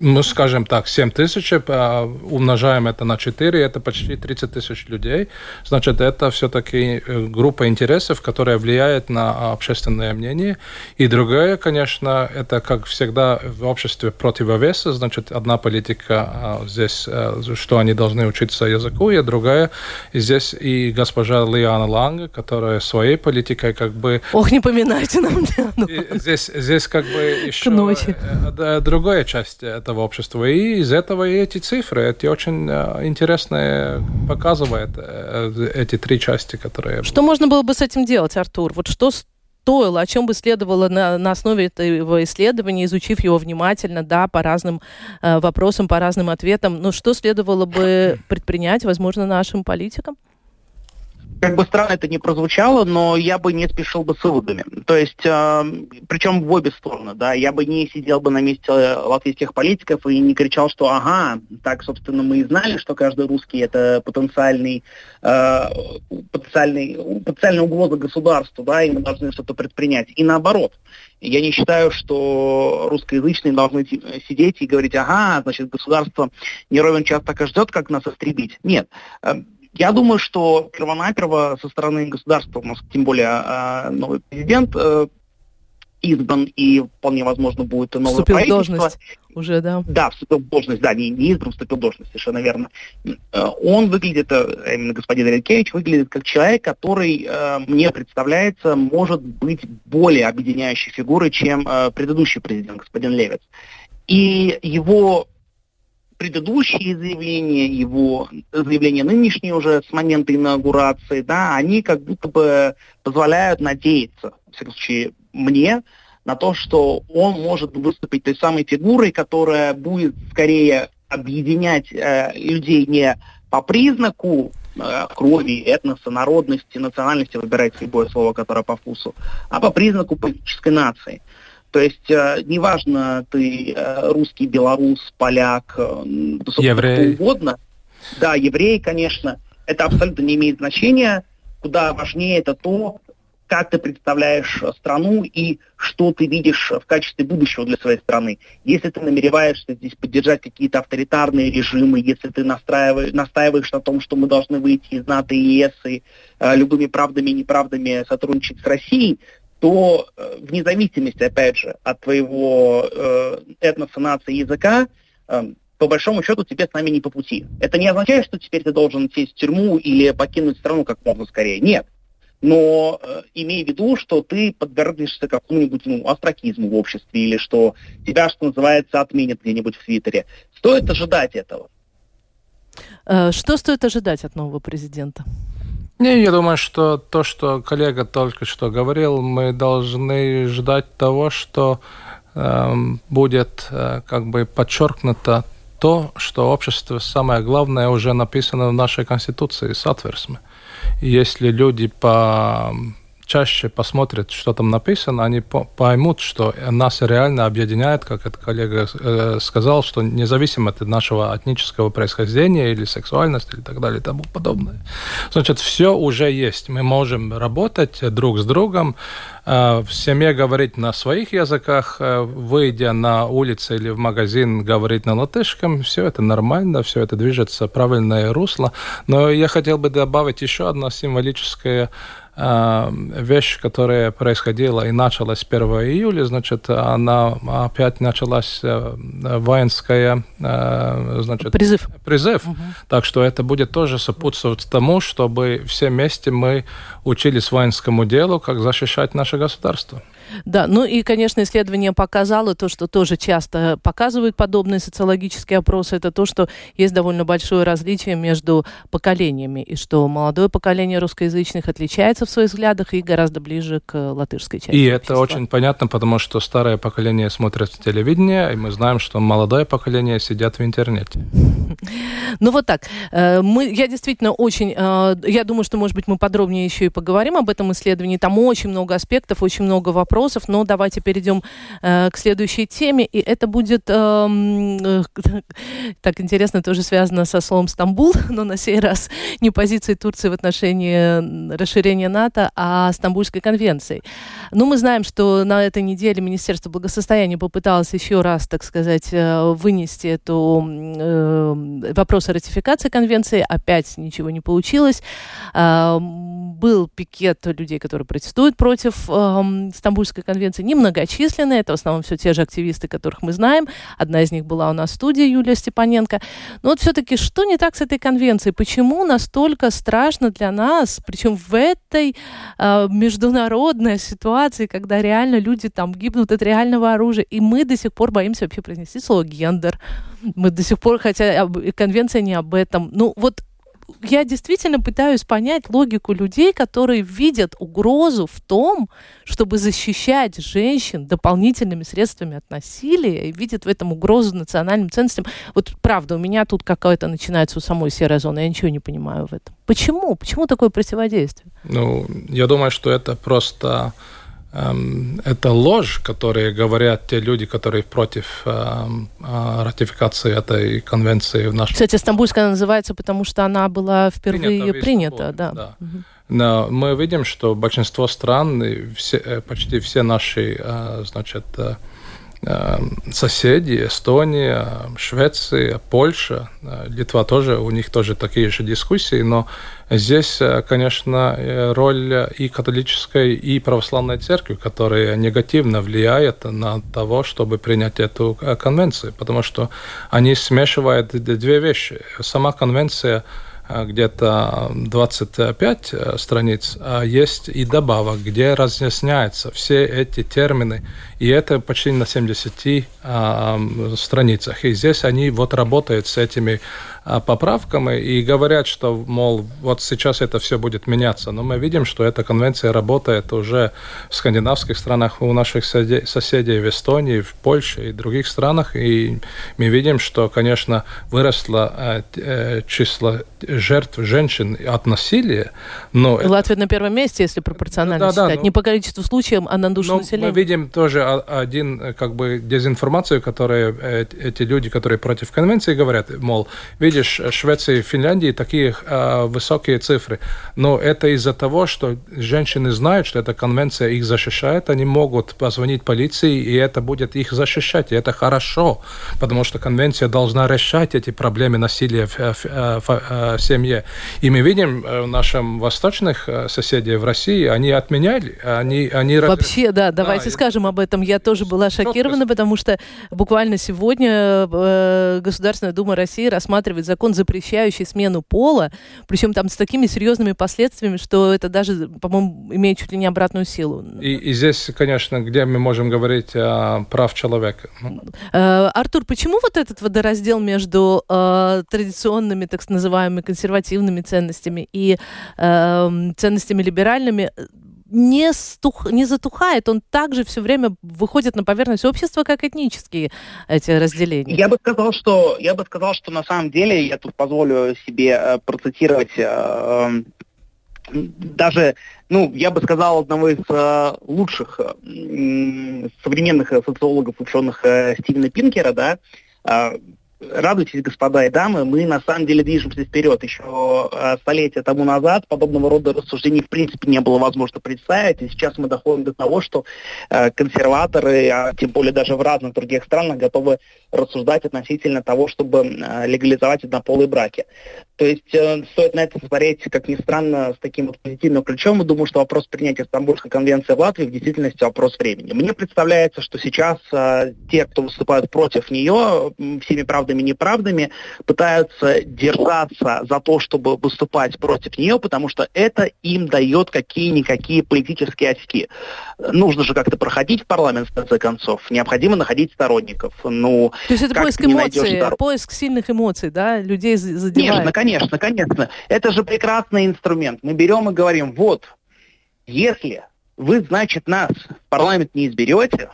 ну, скажем так, 7 тысяч, а, умножаем это на 4, это почти 30 тысяч людей. Значит, это все-таки э, группа интересов, которая влияет на общественное мнение. И другое, конечно, это, как всегда, в обществе противовеса. Значит, одна политика а, здесь, э, что они должны учиться языку, и другая здесь и госпожа Лиана Ланга, которая своей политикой как бы... Ох, не поминайте нам Здесь, здесь как бы еще э, другая часть это этого общества. И из этого и эти цифры, эти очень э, интересные показывают э, эти три части, которые... Что можно было бы с этим делать, Артур? Вот что стоило, о чем бы следовало на, на основе этого исследования, изучив его внимательно, да, по разным э, вопросам, по разным ответам, ну что следовало бы предпринять, возможно, нашим политикам? Как бы странно это не прозвучало, но я бы не спешил бы с выводами. То есть, э, причем в обе стороны, да, я бы не сидел бы на месте латвийских политиков и не кричал, что ага, так, собственно, мы и знали, что каждый русский это потенциальный, э, потенциальный, потенциальная угроза государству, да, и мы должны что-то предпринять. И наоборот, я не считаю, что русскоязычные должны сидеть и говорить, ага, значит, государство не ровен час так и ждет, как нас истребить. Нет эм, я думаю, что первонаперво со стороны государства, у нас тем более а, новый президент э, избран, и вполне возможно будет новое вступил правительство. в должность уже, да? Да, вступил в должность, да, не, не избран, вступил в должность, совершенно верно. Э, он выглядит, э, именно господин Ренкевич, выглядит как человек, который, мне представляется, может быть более объединяющей фигурой, чем предыдущий президент, господин Левец. И его предыдущие заявления, его заявления нынешние уже с момента инаугурации, да, они как будто бы позволяют надеяться, в всяком случае, мне, на то, что он может выступить той самой фигурой, которая будет скорее объединять э, людей не по признаку э, крови, этноса, народности, национальности, выбирайте любое слово, которое по вкусу, а по признаку политической нации. То есть э, неважно, ты э, русский, белорус, поляк, э, еврей. кто угодно. Да, еврей, конечно. Это абсолютно не имеет значения. Куда важнее это то, как ты представляешь страну и что ты видишь в качестве будущего для своей страны. Если ты намереваешься здесь поддержать какие-то авторитарные режимы, если ты настраиваешь, настаиваешь на том, что мы должны выйти из НАТО и ЕС и э, любыми правдами и неправдами сотрудничать с Россией, то э, вне зависимости, опять же, от твоего э, этноса, нации, языка, э, по большому счету тебе с нами не по пути. Это не означает, что теперь ты должен сесть в тюрьму или покинуть страну как можно скорее. Нет. Но э, имей в виду, что ты подвергнешься какому-нибудь ну, астракизму в обществе или что тебя, что называется, отменят где-нибудь в Твиттере. Стоит ожидать этого. Э, что стоит ожидать от нового президента? Не, я думаю, что то, что коллега только что говорил, мы должны ждать того, что э, будет э, как бы подчеркнуто то, что общество самое главное уже написано в нашей конституции, соответственно. Если люди по чаще посмотрят, что там написано, они поймут, что нас реально объединяет, как этот коллега э, сказал, что независимо от нашего этнического происхождения или сексуальности и так далее и тому подобное. Значит, все уже есть. Мы можем работать друг с другом, э, в семье говорить на своих языках, э, выйдя на улицу или в магазин говорить на латышском, все это нормально, все это движется в правильное русло. Но я хотел бы добавить еще одно символическое вещь, которая происходила и началась 1 июля, значит, она опять началась э, воинская, э, значит, призыв. призыв. Угу. Так что это будет тоже сопутствовать тому, чтобы все вместе мы учились воинскому делу, как защищать наше государство. Да, ну и, конечно, исследование показало то, что тоже часто показывают подобные социологические опросы, это то, что есть довольно большое различие между поколениями, и что молодое поколение русскоязычных отличается в своих взглядах и гораздо ближе к латышской части. И общества. это очень понятно, потому что старое поколение смотрит телевидение, и мы знаем, что молодое поколение сидят в интернете. Ну вот так. Э, мы, я действительно очень, э, я думаю, что, может быть, мы подробнее еще и поговорим об этом исследовании. Там очень много аспектов, очень много вопросов, но давайте перейдем э, к следующей теме, и это будет, эм, так интересно, тоже связано со словом «Стамбул», но на сей раз не позиции Турции в отношении расширения НАТО, а Стамбульской конвенции. Ну, мы знаем, что на этой неделе Министерство благосостояния попыталось еще раз, так сказать, вынести эту вопрос о ратификации конвенции, опять ничего не получилось. А, был пикет людей, которые протестуют против Стамбульской конвенции, немногочисленные, это в основном все те же активисты, которых мы знаем. Одна из них была у нас в студии, Юлия Степаненко. Но вот все-таки, что не так с этой конвенцией? Почему настолько страшно для нас, причем в этой э, международной ситуации, когда реально люди там гибнут от реального оружия, и мы до сих пор боимся вообще произнести слово «гендер», мы до сих пор, хотя конвенция не об этом. Ну вот я действительно пытаюсь понять логику людей, которые видят угрозу в том, чтобы защищать женщин дополнительными средствами от насилия и видят в этом угрозу национальным ценностям. Вот правда, у меня тут какая-то начинается у самой серая зона, я ничего не понимаю в этом. Почему? Почему такое противодействие? Ну, я думаю, что это просто это ложь, которые говорят те люди, которые против эм, э, ратификации этой конвенции в нашем... Кстати, Стамбульская называется, потому что она была впервые принята, принята да. да. Угу. Но мы видим, что большинство стран, все, э, почти все наши, э, значит, Эм, соседи, Эстония, Швеция, Польша, э, Литва тоже, у них тоже такие же дискуссии, но здесь, э, конечно, э, роль и католической, и православной церкви, которая негативно влияет на того, чтобы принять эту конвенцию, потому что они смешивают две вещи. Сама конвенция где-то 25 э, страниц, а есть и добавок, где разъясняются все эти термины, и это почти на 70 а, страницах. И здесь они вот работают с этими а, поправками и говорят, что, мол, вот сейчас это все будет меняться. Но мы видим, что эта конвенция работает уже в скандинавских странах, у наших соседей в Эстонии, в Польше и других странах. И мы видим, что, конечно, выросло э, э, число жертв женщин от насилия. Но Латвия это... на первом месте, если пропорционально да, считать. Да, Не по количеству случаев, а на душу населения. Мы видим тоже один, э, как бы, дезинформацию, которую эти люди, которые против конвенции говорят, мол, видишь, Швеции и Финляндии такие э, высокие цифры. Но это из-за того, что женщины знают, что эта конвенция их защищает, они могут позвонить полиции, и это будет их защищать. И это хорошо, потому что конвенция должна решать эти проблемы насилия в, в, в, в семье. И мы видим в нашем восточных соседей в России, они отменяли, они... они Вообще, да, давайте да, скажем об этом. Я тоже была шокирована, потому что буквально сегодня э, Государственная Дума России рассматривает рассматривать закон, запрещающий смену пола, причем там с такими серьезными последствиями, что это даже, по-моему, имеет чуть ли не обратную силу. И, и здесь, конечно, где мы можем говорить о прав человека. Ну. Э, Артур, почему вот этот водораздел между э, традиционными, так называемыми, консервативными ценностями и э, ценностями либеральными не, стух, не затухает, он также все время выходит на поверхность общества, как этнические эти разделения. Я бы сказал, что я бы сказал, что на самом деле я тут позволю себе э, процитировать э, эм, даже, ну, я бы сказал, одного из э, лучших э, современных социологов, ученых э, Стивена Пинкера, да, э, радуйтесь, господа и дамы, мы на самом деле движемся вперед. Еще э, столетия тому назад подобного рода рассуждений в принципе не было возможно представить. И сейчас мы доходим до того, что э, консерваторы, а тем более даже в разных других странах, готовы рассуждать относительно того, чтобы э, легализовать однополые браки. То есть стоит на это смотреть, как ни странно, с таким вот позитивным ключом. И думаю, что вопрос принятия Стамбульской конвенции в Латвии в действительности вопрос времени. Мне представляется, что сейчас те, кто выступают против нее, всеми правдами и неправдами, пытаются держаться за то, чтобы выступать против нее, потому что это им дает какие-никакие политические очки. Нужно же как-то проходить в парламент, в конце концов. Необходимо находить сторонников. Ну, то есть это поиск эмоций, поиск сильных эмоций, да, людей задевает. Конечно, конечно, конечно. Это же прекрасный инструмент. Мы берем и говорим, вот, если вы, значит, нас в парламент не изберете,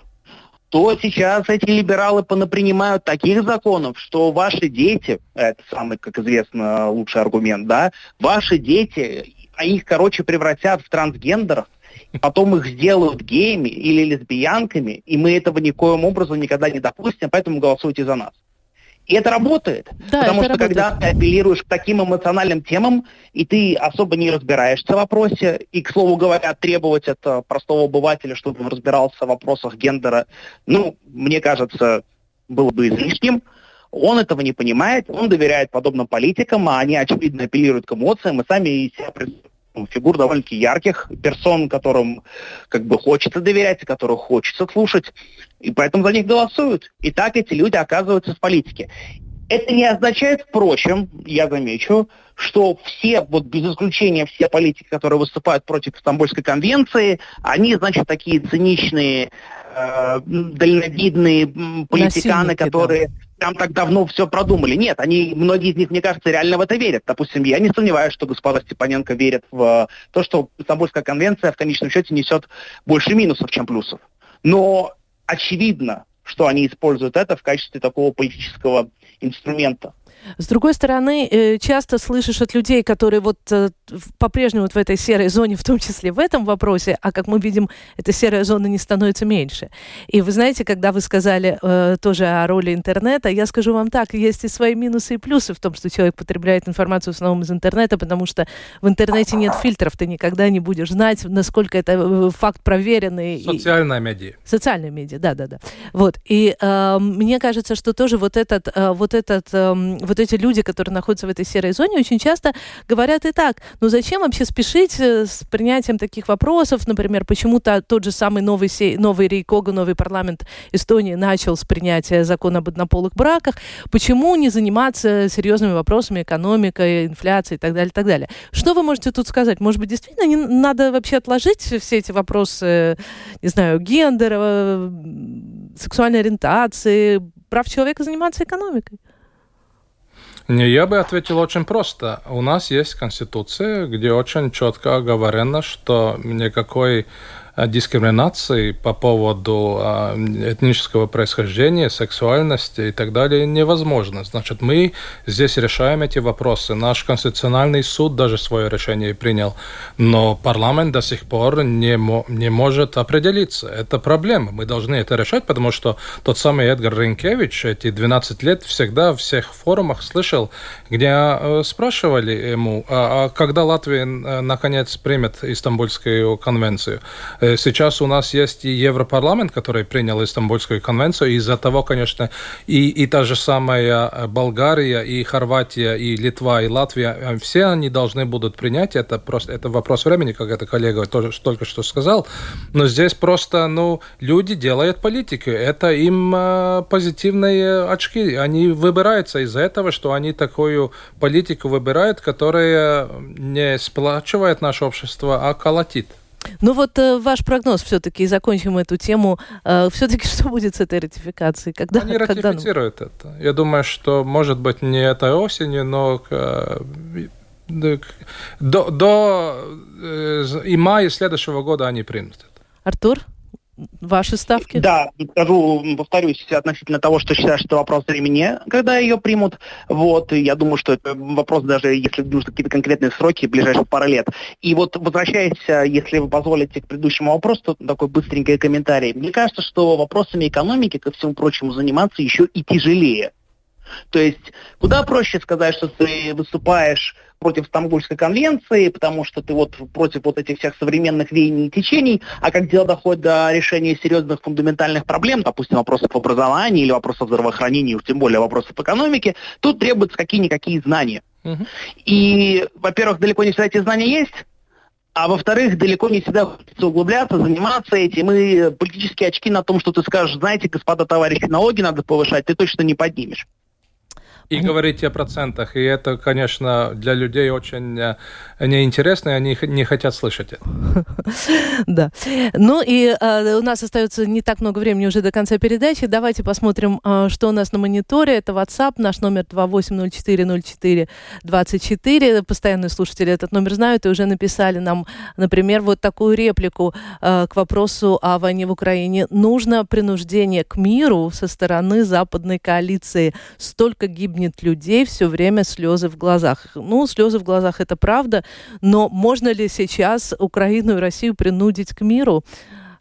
то сейчас эти либералы понапринимают таких законов, что ваши дети, это самый, как известно, лучший аргумент, да, ваши дети, а их, короче, превратят в трансгендеров, потом их сделают геями или лесбиянками, и мы этого никоим образом никогда не допустим, поэтому голосуйте за нас. И это работает. Да, потому это что работает. когда ты апеллируешь к таким эмоциональным темам, и ты особо не разбираешься в вопросе, и, к слову говоря, требовать от э, простого обывателя, чтобы он разбирался в вопросах гендера, ну, мне кажется, было бы излишним. Он этого не понимает, он доверяет подобным политикам, а они, очевидно, апеллируют к эмоциям, и сами себя фигур довольно-таки ярких, персон, которым как бы хочется доверять, и которых хочется слушать, и поэтому за них голосуют. И так эти люди оказываются в политике. Это не означает, впрочем, я замечу, что все, вот без исключения все политики, которые выступают против Стамбульской конвенции, они, значит, такие циничные, э, дальновидные политиканы, Насильники, которые... Да там так давно все продумали. Нет, они, многие из них, мне кажется, реально в это верят. Допустим, я не сомневаюсь, что господа Степаненко верят в то, что Стамбульская конвенция в конечном счете несет больше минусов, чем плюсов. Но очевидно, что они используют это в качестве такого политического инструмента. С другой стороны, э, часто слышишь от людей, которые вот э, по-прежнему вот в этой серой зоне, в том числе в этом вопросе, а как мы видим, эта серая зона не становится меньше. И вы знаете, когда вы сказали э, тоже о роли интернета, я скажу вам так, есть и свои минусы и плюсы в том, что человек потребляет информацию в основном из интернета, потому что в интернете нет фильтров, ты никогда не будешь знать, насколько это факт проверенный. Социальная и... медиа. Социальная медиа, да-да-да. Вот. И э, мне кажется, что тоже вот этот, э, вот этот, э, вот вот эти люди, которые находятся в этой серой зоне, очень часто говорят и так, ну зачем вообще спешить э, с принятием таких вопросов, например, почему-то тот же самый новый, сей, новый Рейкога, новый парламент Эстонии начал с принятия закона об однополых браках, почему не заниматься серьезными вопросами экономикой, инфляцией и так далее, и так далее. Что вы можете тут сказать? Может быть, действительно не надо вообще отложить все эти вопросы, не знаю, гендера, сексуальной ориентации, прав человека заниматься экономикой? Не, я бы ответил очень просто. У нас есть конституция, где очень четко говорено, что никакой дискриминации по поводу а, этнического происхождения, сексуальности и так далее невозможно. Значит, мы здесь решаем эти вопросы. Наш Конституциональный суд даже свое решение принял, но парламент до сих пор не, не может определиться. Это проблема. Мы должны это решать, потому что тот самый Эдгар Ренкевич эти 12 лет всегда в всех форумах слышал, где э, спрашивали ему, а, а когда Латвия э, наконец примет Истамбульскую конвенцию. Э, сейчас у нас есть и Европарламент, который принял Истамбульскую конвенцию. Из-за того, конечно, и, и та же самая э, Болгария, и Хорватия, и Литва, и Латвия, э, все они должны будут принять. Это просто это вопрос времени, как это коллега тоже только что сказал. Но здесь просто, ну, люди делают политику. Это им позитивные очки. Они выбираются из-за этого, что они такую политику выбирают, которая не сплачивает наше общество, а колотит. Ну вот э, ваш прогноз все-таки, закончим эту тему. Э, все-таки что будет с этой ратификацией? Когда, Они когда... ратифицируют это. Я думаю, что, может быть, не этой осенью, но э, до, до э, и мая следующего года они примут это. Артур? Ваши ставки? Да, скажу, повторюсь, относительно того, что считаю, что вопрос времени, когда ее примут. Вот, я думаю, что это вопрос даже, если нужны какие-то конкретные сроки, ближайшие пара лет. И вот возвращаясь, если вы позволите, к предыдущему вопросу, такой быстренький комментарий. Мне кажется, что вопросами экономики, ко всему прочему, заниматься еще и тяжелее. То есть куда проще сказать, что ты выступаешь против Стамбульской конвенции, потому что ты вот против вот этих всех современных веяний и течений, а как дело доходит до решения серьезных фундаментальных проблем, допустим, вопросов образования или вопросов здравоохранения, тем более вопросов экономики, тут требуются какие-никакие знания. Угу. И, во-первых, далеко не всегда эти знания есть, а во-вторых, далеко не всегда хочется углубляться, заниматься этим. И политические очки на том, что ты скажешь, знаете, господа товарищи, налоги надо повышать, ты точно не поднимешь. И говорите о процентах. И это, конечно, для людей очень э, неинтересно, и они не хотят слышать это. Да. Ну и у нас остается не так много времени уже до конца передачи. Давайте посмотрим, что у нас на мониторе. Это WhatsApp, наш номер 28040424. Постоянные слушатели этот номер знают и уже написали нам, например, вот такую реплику к вопросу о войне в Украине. Нужно принуждение к миру со стороны западной коалиции. Столько гибнет людей, все время слезы в глазах. Ну, слезы в глазах это правда, но можно ли сейчас Украину и Россию принудить к миру?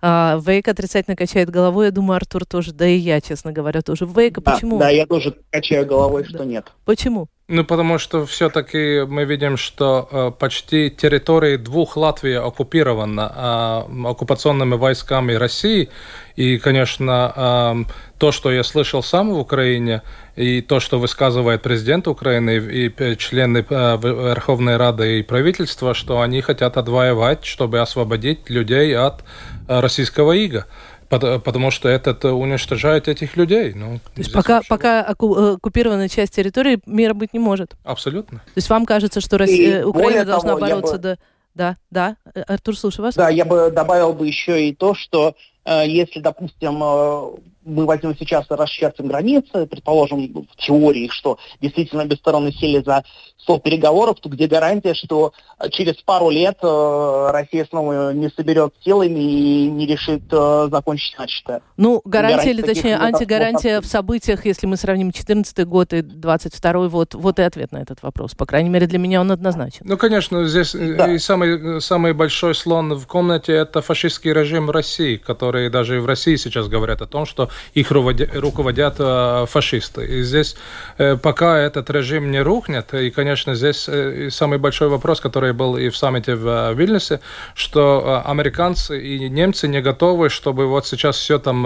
А, Вейк отрицательно качает головой. Я думаю, Артур тоже, да и я, честно говоря, тоже. Вейка, да, почему? Да, я тоже качаю головой, да. что нет. Почему? Ну, потому что все-таки мы видим, что э, почти территории двух Латвии оккупирована э, оккупационными войсками России. И, конечно, э, то, что я слышал сам в Украине, и то, что высказывает президент Украины и, члены э, Верховной Рады и правительства, что они хотят отвоевать, чтобы освободить людей от э, российского ига потому что это уничтожает этих людей. Ну, То есть пока, пока оккупирована часть территории, мира быть не может? Абсолютно. То есть вам кажется, что Россия, Украина должна того, бороться бы... до... Да, да. Э, Артур, слушаю вас. Да, я бы добавил бы еще и то, что э, если, допустим, э, мы возьмем сейчас и расчертим границы, предположим, в теории, что действительно обе стороны сели за стол переговоров, то где гарантия, что через пару лет э, Россия снова не соберет силами и не решит э, закончить начатое? Ну, гарантия, гарантия или точнее антигарантия в событиях, если мы сравним 14 год и 22 вот, вот и ответ на этот вопрос. По крайней мере, для меня он однозначен. Ну, конечно, здесь да. и самый, самый большой слон в комнате – это фашистский режим России, который даже в России сейчас говорят о том, что их руководят э, фашисты. И здесь э, пока этот режим не рухнет, и, конечно, здесь э, самый большой вопрос, который был и в саммите в Вильнюсе, что американцы и немцы не готовы, чтобы вот сейчас все там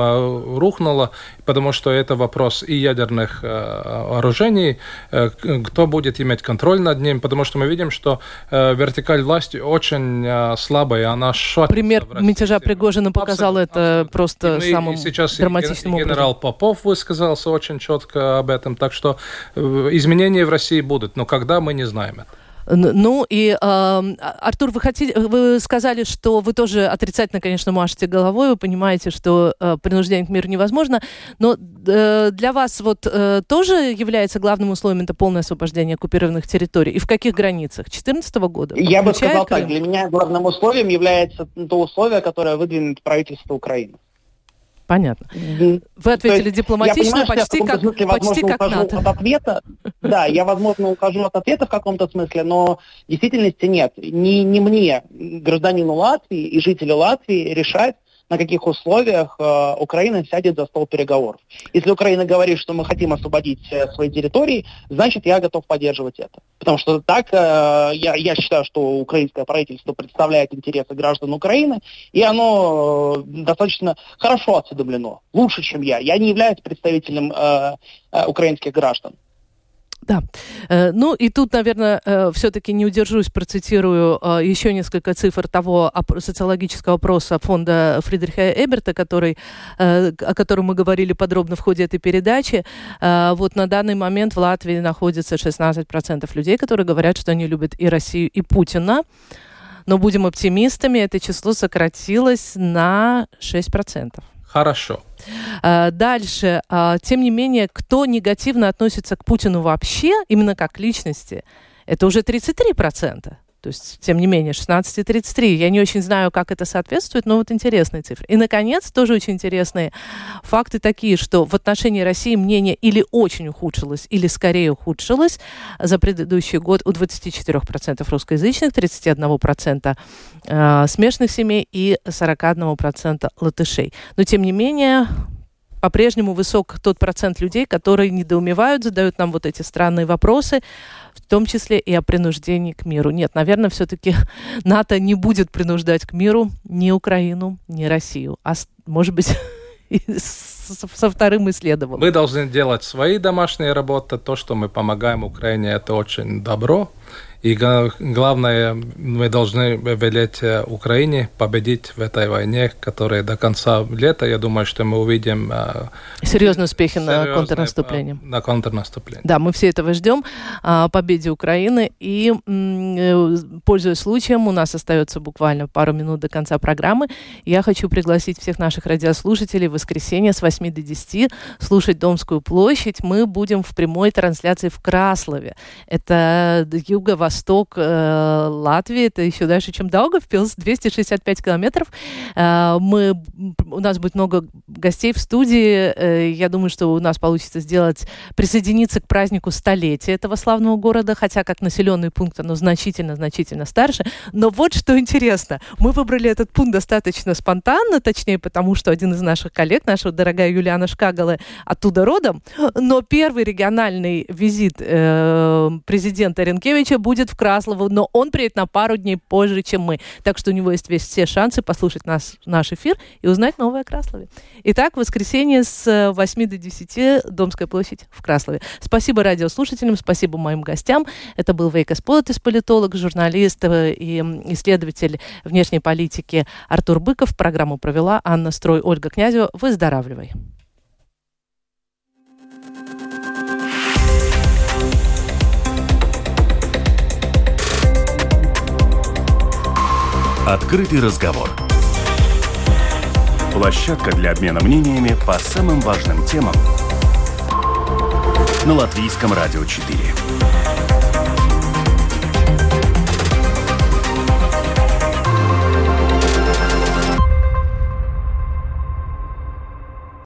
рухнуло, потому что это вопрос и ядерных вооружений, кто будет иметь контроль над ним, потому что мы видим, что вертикаль власти очень слабая, она шатится. Пример мятежа Пригожина показал абсолютно, это абсолютно. просто и самым сейчас драматичным образом. Генерал Попов высказался очень четко об этом, так что э, изменения в России будут, но когда мы не знаем это. Ну и, э, Артур, вы, хотите, вы сказали, что вы тоже отрицательно, конечно, машете головой, вы понимаете, что э, принуждение к миру невозможно, но э, для вас вот э, тоже является главным условием это полное освобождение оккупированных территорий? И в каких границах? 2014 года? Я бы сказал Крым? так, для меня главным условием является то условие, которое выдвинет правительство Украины. Понятно. Вы ответили есть, дипломатично, я понимаю, почти как, смысле, почти как НАТО. От ответа. Да, я, возможно, ухожу от ответа в каком-то смысле, но в действительности нет. Не, не мне, гражданину Латвии и жителю Латвии решать, на каких условиях э, Украина сядет за стол переговоров. Если Украина говорит, что мы хотим освободить э, свои территории, значит, я готов поддерживать это. Потому что так э, я, я считаю, что украинское правительство представляет интересы граждан Украины, и оно э, достаточно хорошо осведомлено, лучше, чем я. Я не являюсь представителем э, э, украинских граждан. Да. Э, ну и тут, наверное, э, все-таки не удержусь, процитирую э, еще несколько цифр того социологического опроса фонда Фридриха Эберта, который, о котором мы говорили подробно в ходе этой передачи. Вот на данный момент в Латвии находится 16% людей, которые говорят, что они любят и Россию, и Путина. Но будем оптимистами, это число сократилось на 6%. Хорошо. А, дальше. А, тем не менее, кто негативно относится к Путину вообще, именно как личности, это уже 33%. То есть, тем не менее, 16,33. Я не очень знаю, как это соответствует, но вот интересные цифры. И, наконец, тоже очень интересные факты такие, что в отношении России мнение или очень ухудшилось, или скорее ухудшилось за предыдущий год у 24% русскоязычных, 31% э, смешанных семей и 41% латышей. Но, тем не менее, по-прежнему высок тот процент людей, которые недоумевают, задают нам вот эти странные вопросы, в том числе и о принуждении к миру. Нет, наверное, все-таки НАТО не будет принуждать к миру ни Украину, ни Россию, а, может быть, со вторым и следовало. Мы должны делать свои домашние работы. То, что мы помогаем Украине, это очень добро. И главное, мы должны велеть э, Украине победить в этой войне, которая до конца лета, я думаю, что мы увидим... Э, серьезные успехи на контрнаступление. Э, на контрнаступление. Да, мы все этого ждем, победе Украины. И, пользуясь случаем, у нас остается буквально пару минут до конца программы. Я хочу пригласить всех наших радиослушателей в воскресенье с 8 до 10 слушать Домскую площадь. Мы будем в прямой трансляции в Краслове. Это юго восток э, Латвии, это еще дальше, чем Даугавпилс, 265 километров. Э, мы, у нас будет много гостей в студии. Э, я думаю, что у нас получится сделать, присоединиться к празднику столетия этого славного города, хотя как населенный пункт оно значительно-значительно старше. Но вот что интересно, мы выбрали этот пункт достаточно спонтанно, точнее, потому что один из наших коллег, наша дорогая Юлиана Шкагала, оттуда родом, но первый региональный визит э, президента Ренкевича будет будет в Краслово, но он приедет на пару дней позже, чем мы. Так что у него есть весь все шансы послушать наш, наш эфир и узнать новое о Краслове. Итак, воскресенье с 8 до 10 Домская площадь в Краслове. Спасибо радиослушателям, спасибо моим гостям. Это был Вейкас Полотис, политолог, журналист э, и исследователь внешней политики Артур Быков. Программу провела Анна Строй, Ольга Князева. Выздоравливай. Открытый разговор. Площадка для обмена мнениями по самым важным темам на Латвийском радио 4.